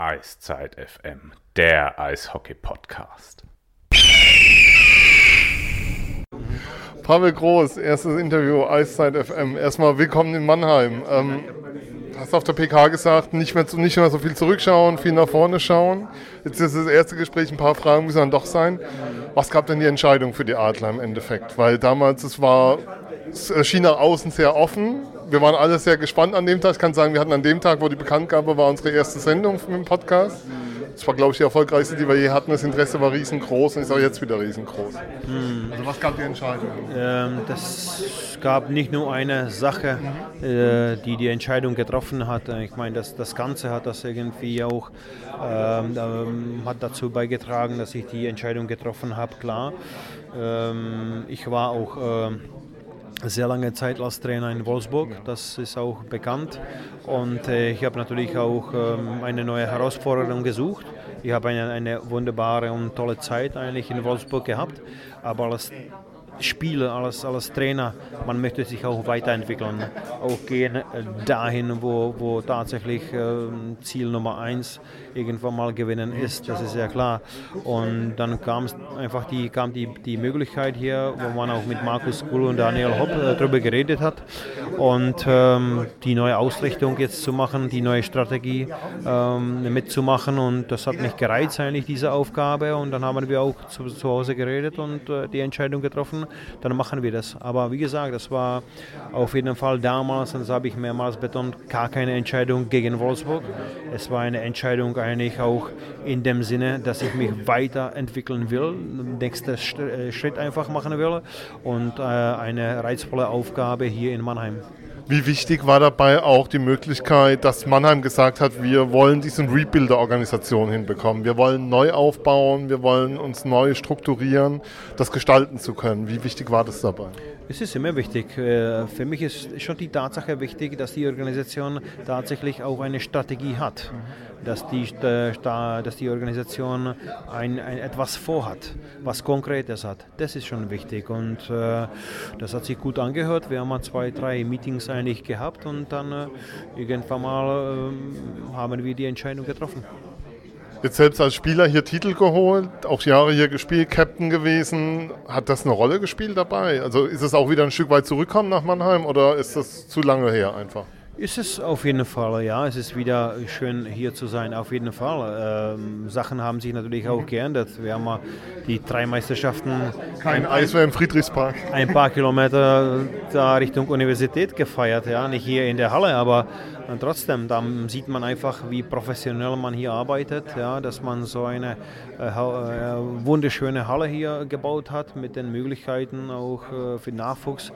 Eiszeit FM, der Eishockey-Podcast. Pavel Groß, erstes Interview, Eiszeit FM. Erstmal willkommen in Mannheim. Ähm, hast auf der PK gesagt, nicht mehr, nicht mehr so viel zurückschauen, viel nach vorne schauen. Jetzt ist das erste Gespräch, ein paar Fragen müssen dann doch sein. Was gab denn die Entscheidung für die Adler im Endeffekt? Weil damals, es war, es schien nach außen sehr offen, wir waren alle sehr gespannt an dem Tag. Ich kann sagen, wir hatten an dem Tag, wo die Bekanntgabe war, unsere erste Sendung mit dem Podcast. Das war, glaube ich, die erfolgreichste, die wir je hatten. Das Interesse war riesengroß und ist auch jetzt wieder riesengroß. Hm. Also was gab die Entscheidung? Ähm, das gab nicht nur eine Sache, äh, die die Entscheidung getroffen hat. Ich meine, das, das Ganze hat das irgendwie auch ähm, ähm, hat dazu beigetragen, dass ich die Entscheidung getroffen habe, klar. Ähm, ich war auch äh, sehr lange Zeit als Trainer in Wolfsburg, das ist auch bekannt. Und äh, ich habe natürlich auch ähm, eine neue Herausforderung gesucht. Ich habe eine, eine wunderbare und tolle Zeit eigentlich in Wolfsburg gehabt, aber als Spieler, als, als Trainer, man möchte sich auch weiterentwickeln, auch gehen dahin, wo, wo tatsächlich äh, Ziel Nummer eins irgendwann mal gewinnen ist, das ist ja klar. Und dann kam einfach die, kam die, die Möglichkeit hier, wo man auch mit Markus Kuhl und Daniel Hopp äh, darüber geredet hat. Und ähm, die neue Ausrichtung jetzt zu machen, die neue Strategie ähm, mitzumachen. Und das hat mich gereizt eigentlich, diese Aufgabe. Und dann haben wir auch zu, zu Hause geredet und äh, die Entscheidung getroffen, dann machen wir das. Aber wie gesagt, das war auf jeden Fall damals, und das habe ich mehrmals betont, gar keine Entscheidung gegen Wolfsburg. Es war eine Entscheidung eigentlich auch in dem Sinne, dass ich mich weiterentwickeln will, den nächsten äh, Schritt einfach machen will und äh, eine reizvolle Aufgabe hier in Mannheim. Wie wichtig war dabei auch die Möglichkeit, dass Mannheim gesagt hat, wir wollen diesen Rebuild der Organisation hinbekommen. Wir wollen neu aufbauen, wir wollen uns neu strukturieren, das gestalten zu können. Wie wichtig war das dabei? Es ist immer wichtig. Äh, für mich ist schon die Tatsache wichtig, dass die Organisation tatsächlich auch eine Strategie hat. Dass die, äh, dass die Organisation ein, ein etwas vorhat, was Konkretes hat. Das ist schon wichtig. Und äh, das hat sich gut angehört. Wir haben mal zwei, drei Meetings eigentlich gehabt und dann äh, irgendwann mal äh, haben wir die Entscheidung getroffen. Jetzt selbst als Spieler hier Titel geholt, auch Jahre hier gespielt, Captain gewesen. Hat das eine Rolle gespielt dabei? Also ist es auch wieder ein Stück weit zurückkommen nach Mannheim oder ist das zu lange her einfach? Ist es auf jeden Fall, ja. Es ist wieder schön hier zu sein, auf jeden Fall. Ähm, Sachen haben sich natürlich auch geändert. Wir haben mal die drei Meisterschaften. Kein Eis mehr im Friedrichspark. Ein paar Kilometer da Richtung Universität gefeiert, ja. Nicht hier in der Halle, aber trotzdem, da sieht man einfach, wie professionell man hier arbeitet, ja. Dass man so eine äh, äh, wunderschöne Halle hier gebaut hat mit den Möglichkeiten auch äh, für Nachwuchs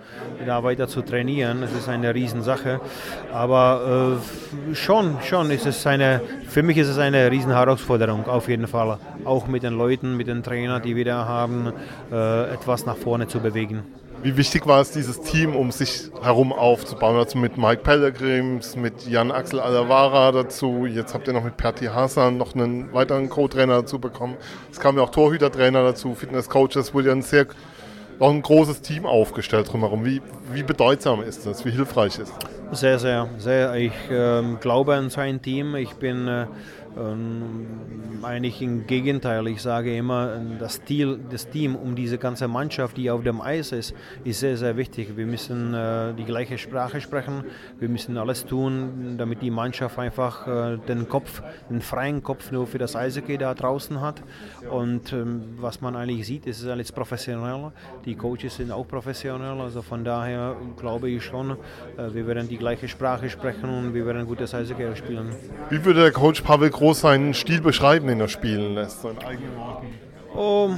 da weiter zu trainieren. Das ist eine Riesensache. Aber äh, schon, schon ist es eine, für mich ist es eine riesen Herausforderung, auf jeden Fall. Auch mit den Leuten, mit den Trainern, die wir da haben, äh, etwas nach vorne zu bewegen. Wie wichtig war es, dieses Team um sich herum aufzubauen? Also mit Mike Pellegrims, mit Jan Axel Alavara dazu. Jetzt habt ihr noch mit Perti Hassan noch einen weiteren Co-Trainer dazu bekommen. Es kamen ja auch Torhütertrainer dazu, Fitnesscoaches. Es wurde ja sehr auch ein großes Team aufgestellt drumherum. Wie, wie bedeutsam ist das? Wie hilfreich ist das? Sehr, sehr, sehr. Ich äh, glaube an sein Team. Ich bin äh, ähm, eigentlich im Gegenteil, ich sage immer, das, Stil, das Team um diese ganze Mannschaft, die auf dem Eis ist, ist sehr, sehr wichtig. Wir müssen äh, die gleiche Sprache sprechen, wir müssen alles tun, damit die Mannschaft einfach äh, den Kopf, den freien Kopf nur für das Eishockey da draußen hat. Und ähm, was man eigentlich sieht, ist alles professionell. Die Coaches sind auch professionell, also von daher glaube ich schon, äh, wir werden die gleiche Sprache sprechen und wir werden gutes Eishockey spielen. Wie würde der Coach Pavel Groß seinen Stil beschreiben, den er spielen lässt, so in eigenen Worten? Oh,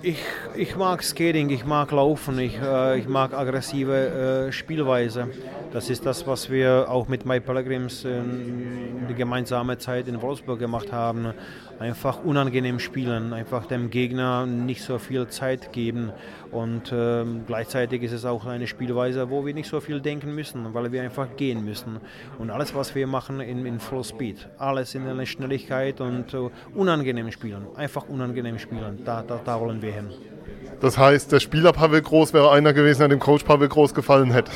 ich, ich mag Skating, ich mag Laufen, ich, äh, ich mag aggressive äh, Spielweise. Das ist das, was wir auch mit Mike Pellegrims in die gemeinsame Zeit in Wolfsburg gemacht haben. Einfach unangenehm spielen, einfach dem Gegner nicht so viel Zeit geben. Und äh, gleichzeitig ist es auch eine Spielweise, wo wir nicht so viel denken müssen, weil wir einfach gehen müssen. Und alles, was wir machen in, in Full Speed, alles in einer Schnelligkeit und äh, unangenehm spielen, einfach unangenehm spielen, da, da, da wollen wir hin. Das heißt, der Spieler Pavel Groß wäre einer gewesen, der dem Coach Pavel Groß gefallen hätte.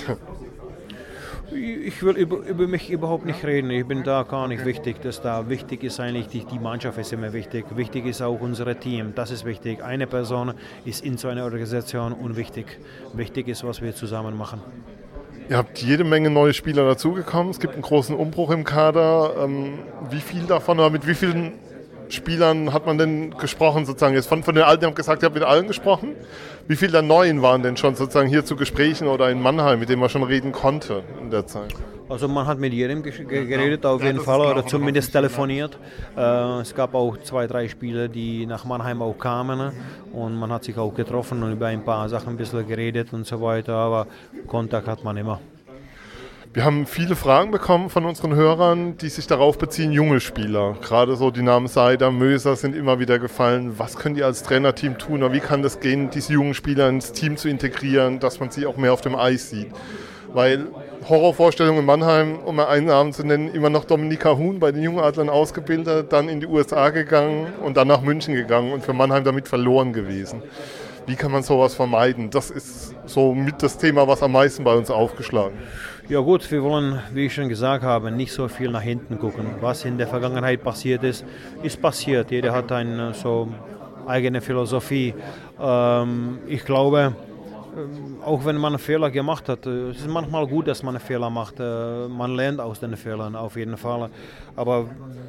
Ich will über, über, mich überhaupt nicht reden. Ich bin da gar nicht wichtig. Das da wichtig ist eigentlich die, die Mannschaft ist immer wichtig. Wichtig ist auch unser Team. Das ist wichtig. Eine Person ist in so einer Organisation unwichtig. Wichtig ist, was wir zusammen machen. Ihr habt jede Menge neue Spieler dazugekommen. Es gibt einen großen Umbruch im Kader. Ähm, wie viel davon oder mit wie vielen Spielern hat man denn gesprochen sozusagen? Jetzt von, von den Alten, ihr habt gesagt, ihr habt mit allen gesprochen. Wie viele der Neuen waren denn schon sozusagen hier zu Gesprächen oder in Mannheim, mit denen man schon reden konnte in der Zeit? Also man hat mit jedem geredet auf jeden Fall oder zumindest telefoniert. Äh, es gab auch zwei, drei Spieler, die nach Mannheim auch kamen und man hat sich auch getroffen und über ein paar Sachen ein bisschen geredet und so weiter, aber Kontakt hat man immer. Wir haben viele Fragen bekommen von unseren Hörern, die sich darauf beziehen, junge Spieler. Gerade so die Namen Seider, Möser sind immer wieder gefallen. Was können die als Trainerteam tun oder wie kann das gehen, diese jungen Spieler ins Team zu integrieren, dass man sie auch mehr auf dem Eis sieht? Weil Horrorvorstellung in Mannheim, um mal einen Namen zu nennen, immer noch Dominika Huhn bei den Jungadlern ausgebildet, dann in die USA gegangen und dann nach München gegangen und für Mannheim damit verloren gewesen. Wie kann man sowas vermeiden? Das ist so mit das Thema, was am meisten bei uns aufgeschlagen. Ja gut, wir wollen, wie ich schon gesagt habe, nicht so viel nach hinten gucken. Was in der Vergangenheit passiert ist, ist passiert. Jeder hat eine so eigene Philosophie. Ähm, ich glaube, auch wenn man einen Fehler gemacht hat, äh, es ist manchmal gut, dass man einen Fehler macht. Äh, man lernt aus den Fehlern auf jeden Fall. Aber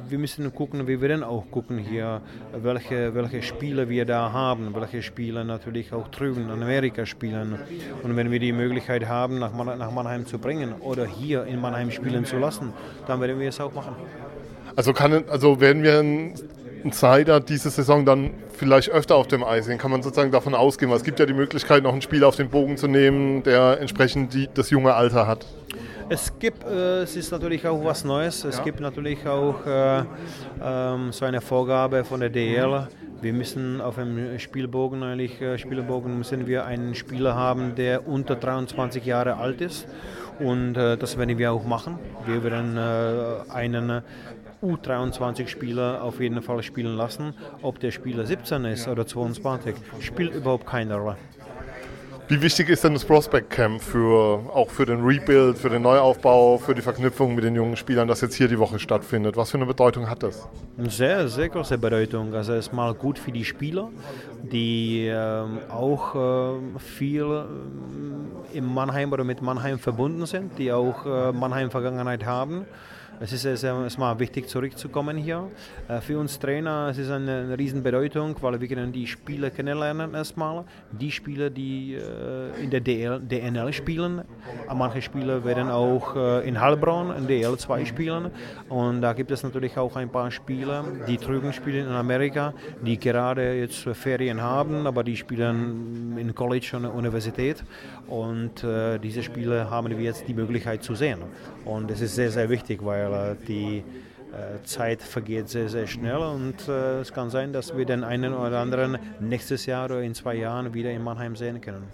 wir müssen gucken, wie wir denn auch gucken hier, welche, welche Spiele wir da haben, welche Spiele natürlich auch drüben in Amerika spielen. Und wenn wir die Möglichkeit haben, nach, nach Mannheim zu bringen oder hier in Mannheim spielen zu lassen, dann werden wir es auch machen. Also, kann, also werden wir ein Seider diese Saison dann vielleicht öfter auf dem Eis sehen? Kann man sozusagen davon ausgehen? Weil es gibt ja die Möglichkeit, noch einen Spieler auf den Bogen zu nehmen, der entsprechend die, das junge Alter hat. Es gibt, äh, es ist natürlich auch was Neues. Es ja. gibt natürlich auch äh, ähm, so eine Vorgabe von der DL. Wir müssen auf dem Spielbogen, eigentlich äh, Spielbogen müssen wir einen Spieler haben, der unter 23 Jahre alt ist. Und äh, das werden wir auch machen. Wir werden äh, einen U23-Spieler auf jeden Fall spielen lassen. Ob der Spieler 17 ist oder 22, spielt überhaupt keine Rolle. Wie wichtig ist denn das Prospect Camp für, auch für den Rebuild, für den Neuaufbau, für die Verknüpfung mit den jungen Spielern, das jetzt hier die Woche stattfindet? Was für eine Bedeutung hat das? Sehr, sehr große Bedeutung. Also es ist mal gut für die Spieler, die ähm, auch äh, viel äh, im Mannheim oder mit Mannheim verbunden sind, die auch äh, Mannheim-Vergangenheit haben. Es ist erstmal wichtig, zurückzukommen hier. Äh, für uns Trainer es ist es eine Riesenbedeutung, weil wir können die Spieler kennenlernen erstmal. Die Spieler, die äh, in der DL, DNL spielen. Manche Spieler werden auch äh, in Heilbronn in DL 2 spielen. Und da gibt es natürlich auch ein paar Spieler, die drüben spielen in Amerika, die gerade jetzt Ferien haben, aber die spielen in College und Universität. Und diese Spieler haben wir jetzt die Möglichkeit zu sehen. Und es ist sehr, sehr wichtig, weil weil die äh, Zeit vergeht sehr, sehr schnell und äh, es kann sein, dass wir den einen oder anderen nächstes Jahr oder in zwei Jahren wieder in Mannheim sehen können.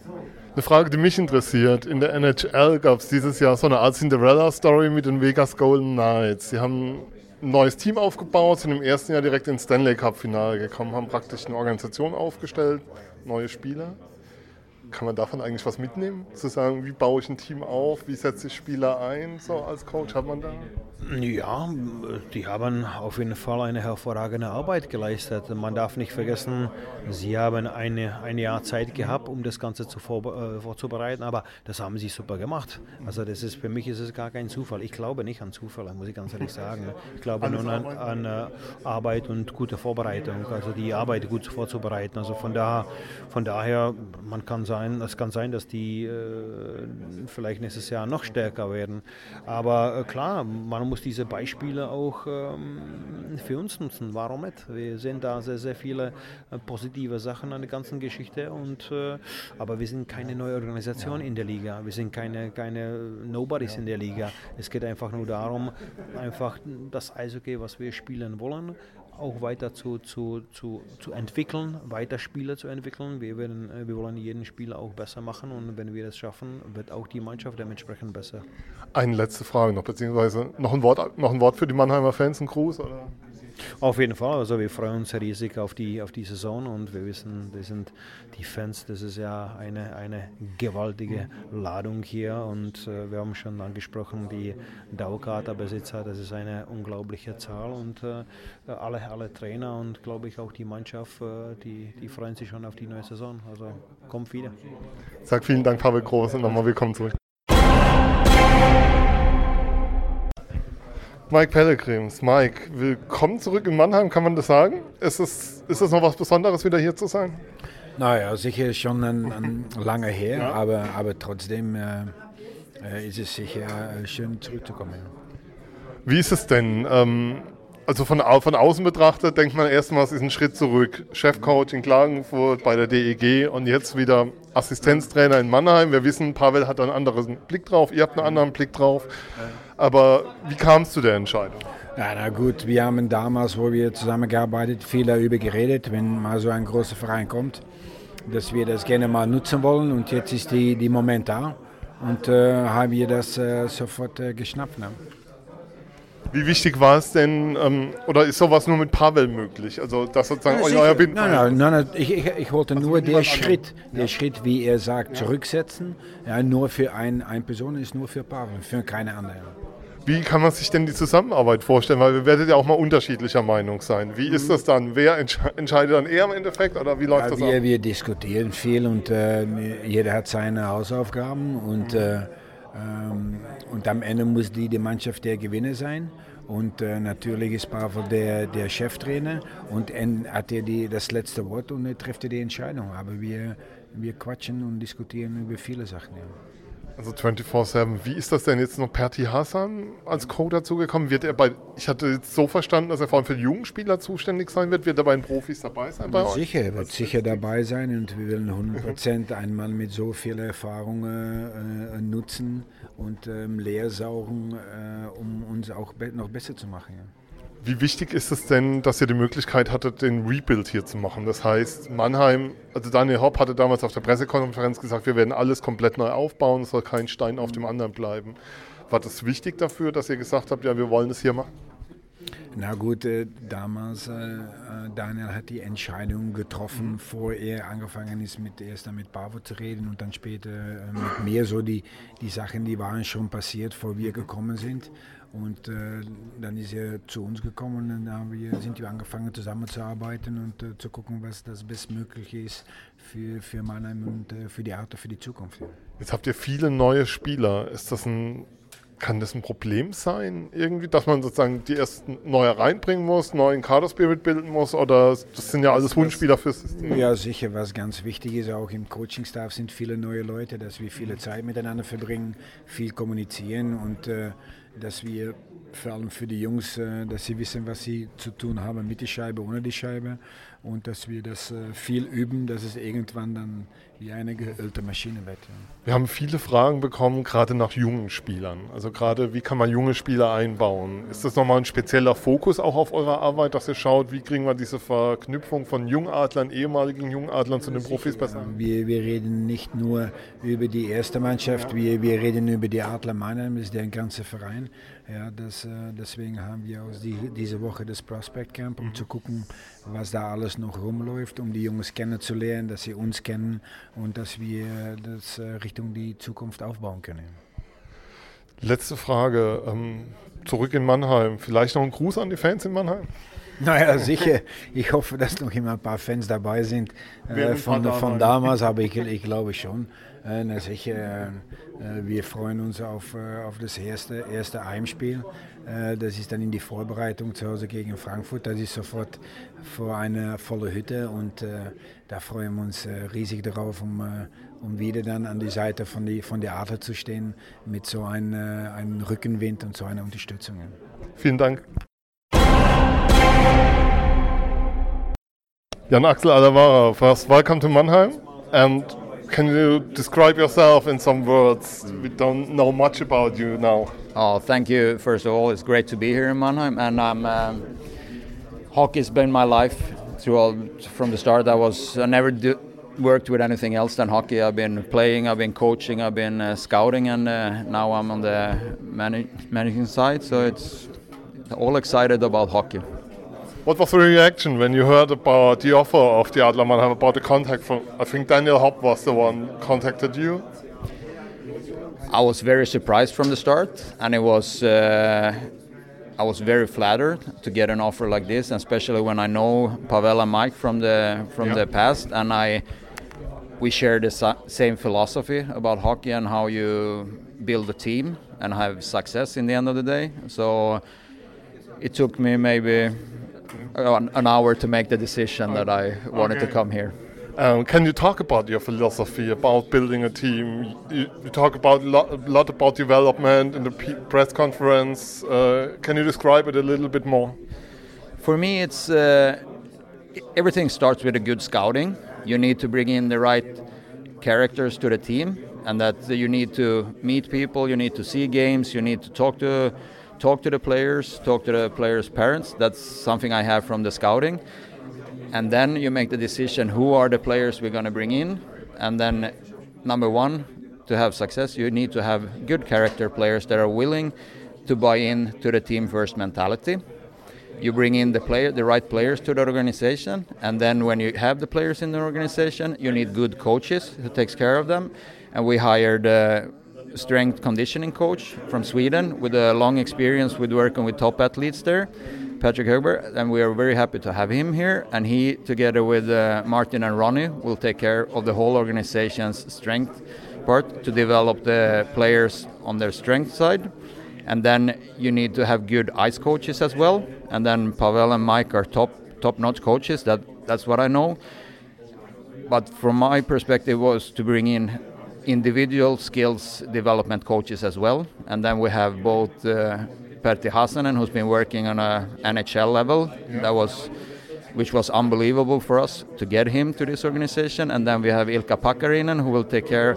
Eine Frage, die mich interessiert. In der NHL gab es dieses Jahr so eine Art Cinderella-Story mit den Vegas Golden Knights. Sie haben ein neues Team aufgebaut, sind im ersten Jahr direkt ins Stanley Cup-Finale gekommen, haben praktisch eine Organisation aufgestellt, neue Spieler. Kann man davon eigentlich was mitnehmen? Zu sagen, wie baue ich ein Team auf, wie setze ich Spieler ein, so als Coach, hat man da? Ja, die haben auf jeden Fall eine hervorragende Arbeit geleistet. Man darf nicht vergessen, sie haben eine, ein Jahr Zeit gehabt, um das Ganze zu vor, äh, vorzubereiten, aber das haben sie super gemacht. Also das ist für mich ist es gar kein Zufall. Ich glaube nicht an Zufall, muss ich ganz ehrlich sagen. Ich glaube nur an, an äh, Arbeit und gute Vorbereitung, also die Arbeit gut vorzubereiten. Also von, da, von daher, man kann sein, es kann sein, dass die äh, vielleicht nächstes Jahr noch stärker werden. Aber äh, klar, man muss diese Beispiele auch ähm, für uns nutzen. Warum nicht? Wir sehen da sehr, sehr viele äh, positive Sachen an der ganzen Geschichte. Und, äh, aber wir sind keine neue Organisation in der Liga. Wir sind keine, keine Nobodies in der Liga. Es geht einfach nur darum, einfach das Eishockey, was wir spielen wollen, auch weiter zu, zu, zu, zu entwickeln, weiter Spieler zu entwickeln. Wir, werden, äh, wir wollen jeden Spieler auch besser machen und wenn wir das schaffen, wird auch die Mannschaft dementsprechend besser. Eine letzte Frage noch, beziehungsweise noch ein Wort, noch ein Wort für die Mannheimer Fans, ein Gruß? Oder? Auf jeden Fall, also wir freuen uns riesig auf die, auf die Saison und wir wissen, das sind die Fans, das ist ja eine, eine gewaltige Ladung hier und äh, wir haben schon angesprochen, die Dauerkarterbesitzer, das ist eine unglaubliche Zahl und äh, alle, alle Trainer und glaube ich auch die Mannschaft, äh, die, die freuen sich schon auf die neue Saison, also kommt wieder. Sag vielen Dank, Pavel Groß und nochmal willkommen zurück. Mike Pellegrims. Mike, willkommen zurück in Mannheim, kann man das sagen? Ist es, ist es noch was Besonderes, wieder hier zu sein? Naja, sicher schon ein, ein lange her, ja. aber, aber trotzdem äh, äh ist es sicher äh, schön zurückzukommen. Wie ist es denn? Ähm, also von, von außen betrachtet denkt man erstmal, es ist ein Schritt zurück. Chefcoach in Klagenfurt bei der DEG und jetzt wieder Assistenztrainer in Mannheim. Wir wissen, Pavel hat einen anderen Blick drauf, ihr habt einen anderen Blick drauf. Aber wie kam es zu der Entscheidung? Ja, na gut, wir haben damals, wo wir zusammengearbeitet, viel darüber geredet, wenn mal so ein großer Verein kommt, dass wir das gerne mal nutzen wollen. Und jetzt ist die, die Moment da und äh, haben wir das äh, sofort äh, geschnappt. Ne? Wie wichtig war es denn, ähm, oder ist sowas nur mit Pavel möglich? Also, das sozusagen ja, euer Nein, nein, nein, nein, ich, ich, ich wollte also nur den Schritt, ja. der Schritt, wie er sagt, zurücksetzen. Ja, nur für ein, eine Person ist nur für Pavel, für keine andere. Wie kann man sich denn die Zusammenarbeit vorstellen? Weil wir werden ja auch mal unterschiedlicher Meinung sein. Wie ist das dann? Wer entscheidet dann eher im Endeffekt oder wie läuft ja, das wir, ab? Wir diskutieren viel und äh, jeder hat seine Hausaufgaben und, äh, ähm, und am Ende muss die, die Mannschaft der Gewinner sein. Und äh, natürlich ist Pavel der, der Cheftrainer und er hat er die, das letzte Wort und er trifft die Entscheidung. Aber wir, wir quatschen und diskutieren über viele Sachen. Ja. Also 24-7. Wie ist das denn jetzt noch Perti Hassan als Co. dazugekommen? Wird er bei, ich hatte jetzt so verstanden, dass er vor allem für die jungen Spieler zuständig sein wird. Wird er bei den Profis dabei sein? Bei sicher, er wird sicher dabei sein und wir wollen 100% einen Mann mit so viel Erfahrung äh, nutzen und ähm, leersaugen, äh, um uns auch noch besser zu machen. Ja. Wie wichtig ist es denn, dass ihr die Möglichkeit hattet, den Rebuild hier zu machen? Das heißt, Mannheim, also Daniel Hopp hatte damals auf der Pressekonferenz gesagt, wir werden alles komplett neu aufbauen, es soll kein Stein auf dem anderen bleiben. War das wichtig dafür, dass ihr gesagt habt, ja, wir wollen es hier machen? Na gut, äh, damals, äh, äh, Daniel hat die Entscheidung getroffen, mhm. vor er angefangen ist, mit, erst mit Bavo zu reden und dann später äh, mit mir. So die, die Sachen, die waren schon passiert, bevor wir gekommen sind. Und äh, dann ist er zu uns gekommen und dann haben wir, sind wir angefangen zusammenzuarbeiten und äh, zu gucken, was das Bestmögliche ist für, für Mannheim und äh, für die Arte, für die Zukunft. Jetzt habt ihr viele neue Spieler. Ist das ein, kann das ein Problem sein, irgendwie, dass man sozusagen die ersten neue reinbringen muss, neuen Kader-Spirit bilden muss? Oder das sind ja alles Wunschspieler fürs System? Ja, sicher. Was ganz wichtig ist, auch im Coaching-Staff sind viele neue Leute, dass wir viele Zeit miteinander verbringen, viel kommunizieren und äh, dass wir vor allem für die Jungs, äh, dass sie wissen, was sie zu tun haben mit der Scheibe, ohne die Scheibe und dass wir das äh, viel üben, dass es irgendwann dann wie eine geölte Maschine wird. Ja. Wir haben viele Fragen bekommen, gerade nach jungen Spielern. Also gerade, wie kann man junge Spieler einbauen? Ist das nochmal ein spezieller Fokus auch auf eurer Arbeit, dass ihr schaut, wie kriegen wir diese Verknüpfung von Jungadlern, ehemaligen Jungadlern zu den Profis besser? Wir, wir reden nicht nur über die erste Mannschaft, wir, wir reden über die Adler Mannheim, das ist der ganze Verein. Ja, das, äh, deswegen haben wir auch die, diese Woche das Prospect Camp, um mhm. zu gucken, was da alles noch rumläuft, um die Jungs kennenzulernen, dass sie uns kennen und dass wir das äh, Richtung die Zukunft aufbauen können. Letzte Frage. Ähm, zurück in Mannheim. Vielleicht noch ein Gruß an die Fans in Mannheim? Naja, sicher. Ich hoffe, dass noch immer ein paar Fans dabei sind äh, von, von damals, aber ich, ich glaube schon. Äh, na sicher, äh, wir freuen uns auf, äh, auf das erste, erste Heimspiel. Äh, das ist dann in die Vorbereitung zu Hause gegen Frankfurt. Das ist sofort vor einer volle Hütte und äh, da freuen wir uns riesig darauf, um, um wieder dann an die Seite von, die, von der Adler zu stehen mit so einem, einem Rückenwind und so einer Unterstützung. Vielen Dank. Jan Axel Alavara, first welcome to Mannheim and can you describe yourself in some words? We don't know much about you now. Oh, thank you. First of all, it's great to be here in Mannheim, and I'm. Um, hockey's been my life throughout from the start. I was I never do, worked with anything else than hockey. I've been playing, I've been coaching, I've been uh, scouting, and uh, now I'm on the managing side. So it's all excited about hockey. What was the reaction when you heard about the offer of the Adler Mannheim, about the contact from, I think Daniel Hopp was the one contacted you? I was very surprised from the start, and it was uh, I was very flattered to get an offer like this, especially when I know Pavel and Mike from the from yeah. the past, and I we share the same philosophy about hockey and how you build a team and have success in the end of the day. So it took me maybe an hour to make the decision that I wanted okay. to come here. Um, can you talk about your philosophy about building a team? You, you talk about a lot, lot, about development in the press conference. Uh, can you describe it a little bit more? For me, it's uh, everything starts with a good scouting. You need to bring in the right characters to the team, and that you need to meet people. You need to see games. You need to talk to talk to the players, talk to the players' parents. That's something I have from the scouting. And then you make the decision who are the players we're going to bring in. And then, number one, to have success, you need to have good character players that are willing to buy in to the team first mentality. You bring in the player, the right players to the organization, and then when you have the players in the organization, you need good coaches who takes care of them. And we hired uh, strength conditioning coach from Sweden with a long experience with working with top athletes there, Patrick Herbert, and we are very happy to have him here. And he, together with uh, Martin and Ronnie, will take care of the whole organization's strength part to develop the players on their strength side. And then you need to have good ice coaches as well. And then Pavel and Mike are top top-notch coaches. That that's what I know. But from my perspective, was to bring in individual skills development coaches as well. And then we have both uh, Pertti Hasanen, who's been working on a NHL level. That was which was unbelievable for us to get him to this organization. And then we have Ilkka Pakarinen, who will take care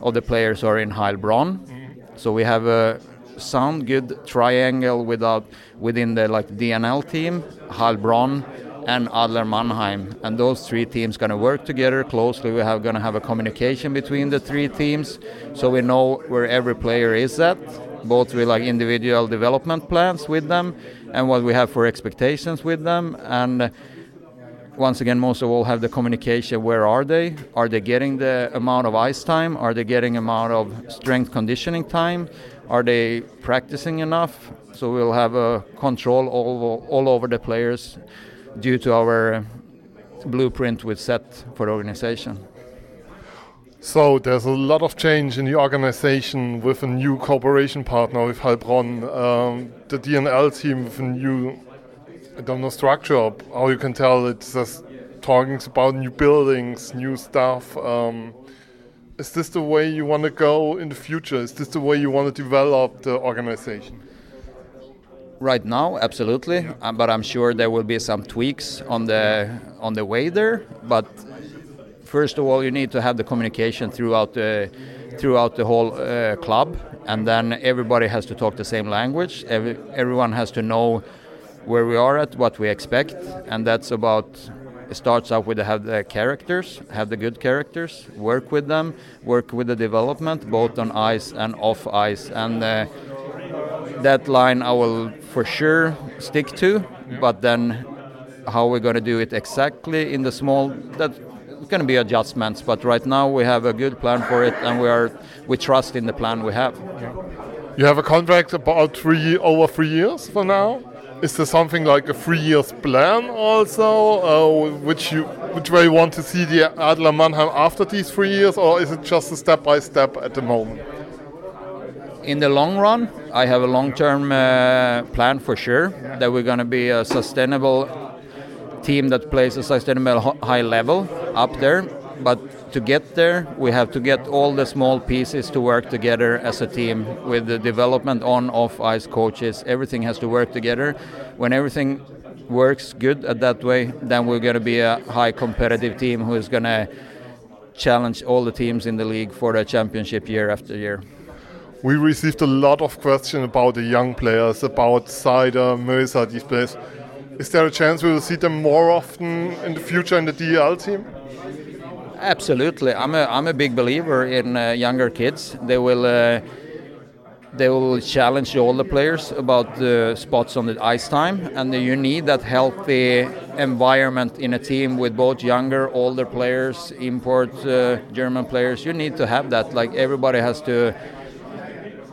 of the players who are in Heilbronn. Mm-hmm. So we have a sound good triangle without within the like DNL team, Heilbronn, and Adler Mannheim. And those three teams going to work together closely. We have going to have a communication between the three teams, so we know where every player is at, both with like individual development plans with them, and what we have for expectations with them, and uh, once again, most of all have the communication. Where are they? Are they getting the amount of ice time? Are they getting amount of strength conditioning time? Are they practicing enough? So we'll have a control all, all over the players due to our blueprint we set for the organization. So there's a lot of change in the organization with a new cooperation partner with Heilbronn, um, the DNL team with a new, I don't know, structure. How you can tell it's just talking about new buildings, new stuff. Um, is this the way you want to go in the future? Is this the way you want to develop the organization? Right now, absolutely, yeah. um, but I'm sure there will be some tweaks on the on the way there. But first of all, you need to have the communication throughout the throughout the whole uh, club, and then everybody has to talk the same language. Every, everyone has to know where we are at, what we expect, and that's about. It starts out with have the characters, have the good characters, work with them, work with the development, both on ice and off ice, and. Uh, that line I will for sure stick to, but then how we're going to do it exactly in the small that going to be adjustments. But right now we have a good plan for it, and we are we trust in the plan we have. You have a contract about three over three years for now. Is there something like a three years plan also, uh, which you which way you want to see the Adler Mannheim after these three years, or is it just a step by step at the moment? in the long run, I have a long-term uh, plan for sure that we're going to be a sustainable team that plays a sustainable high level up there. But to get there, we have to get all the small pieces to work together as a team with the development on, off ice coaches. Everything has to work together. When everything works good at that way, then we're going to be a high competitive team who is going to challenge all the teams in the league for the championship year after year we received a lot of questions about the young players, about Seider, Möser, these players. Is there a chance we will see them more often in the future in the DEL team? Absolutely. I'm a, I'm a big believer in uh, younger kids. They will uh, they will challenge all the players about the spots on the ice time, and you need that healthy environment in a team with both younger, older players, import uh, German players. You need to have that. Like everybody has to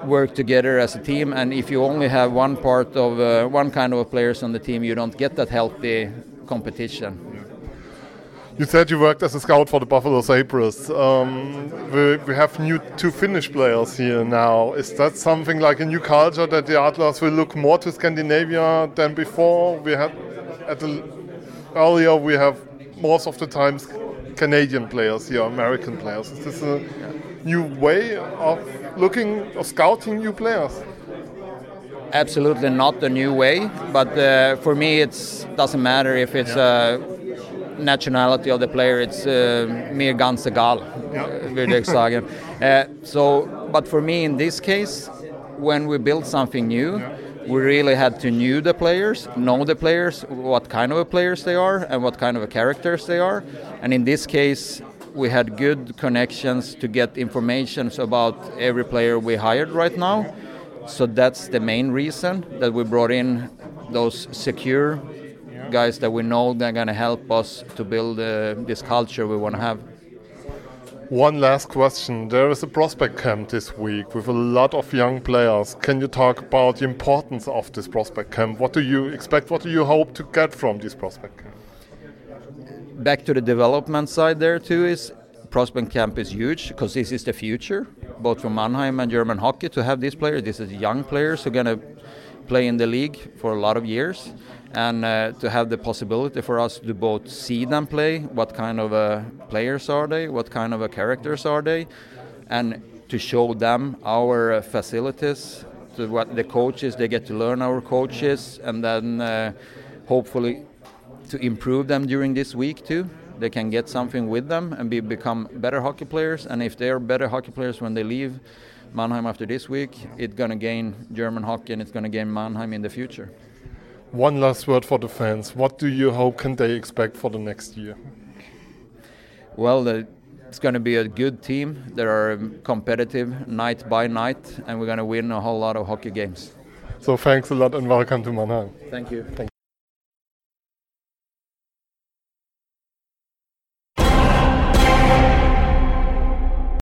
work together as a team, and if you only have one part of uh, one kind of players on the team, you don't get that healthy competition. You said you worked as a scout for the Buffalo Sabres. Um, we, we, have new two Finnish players here now. Is that something like a new culture that the Atlas will look more to Scandinavia than before? We had at the, earlier we have most of the times Canadian players here, American players. Is this a new way of looking of scouting new players? Absolutely not the new way, but uh, for me it doesn't matter if it's yeah. a nationality of the player, it's uh, mer ganz egal, säga. Uh, so, but for me in this case, when we build something new, we really had to know the players, know the players, what kind of players they are, and what kind of characters they are. And in this case, we had good connections to get information about every player we hired right now. So that's the main reason that we brought in those secure guys that we know they're going to help us to build uh, this culture we want to have. One last question. There is a prospect camp this week with a lot of young players. Can you talk about the importance of this prospect camp? What do you expect? What do you hope to get from this prospect camp? Back to the development side, there too is prospect camp is huge because this is the future, both for Mannheim and German hockey. To have these players, this is young players who are going to play in the league for a lot of years and uh, to have the possibility for us to both see them play, what kind of uh, players are they, what kind of uh, characters are they, and to show them our uh, facilities, to what the coaches they get to learn our coaches, and then uh, hopefully to improve them during this week too. They can get something with them and be become better hockey players, and if they are better hockey players when they leave. Mannheim after this week, it's going to gain German hockey and it's going to gain Mannheim in the future. One last word for the fans. What do you hope can they expect for the next year? Well, the, it's going to be a good team. They are um, competitive night by night, and we're going to win a whole lot of hockey games. So thanks a lot and welcome to Mannheim. Thank you. Thank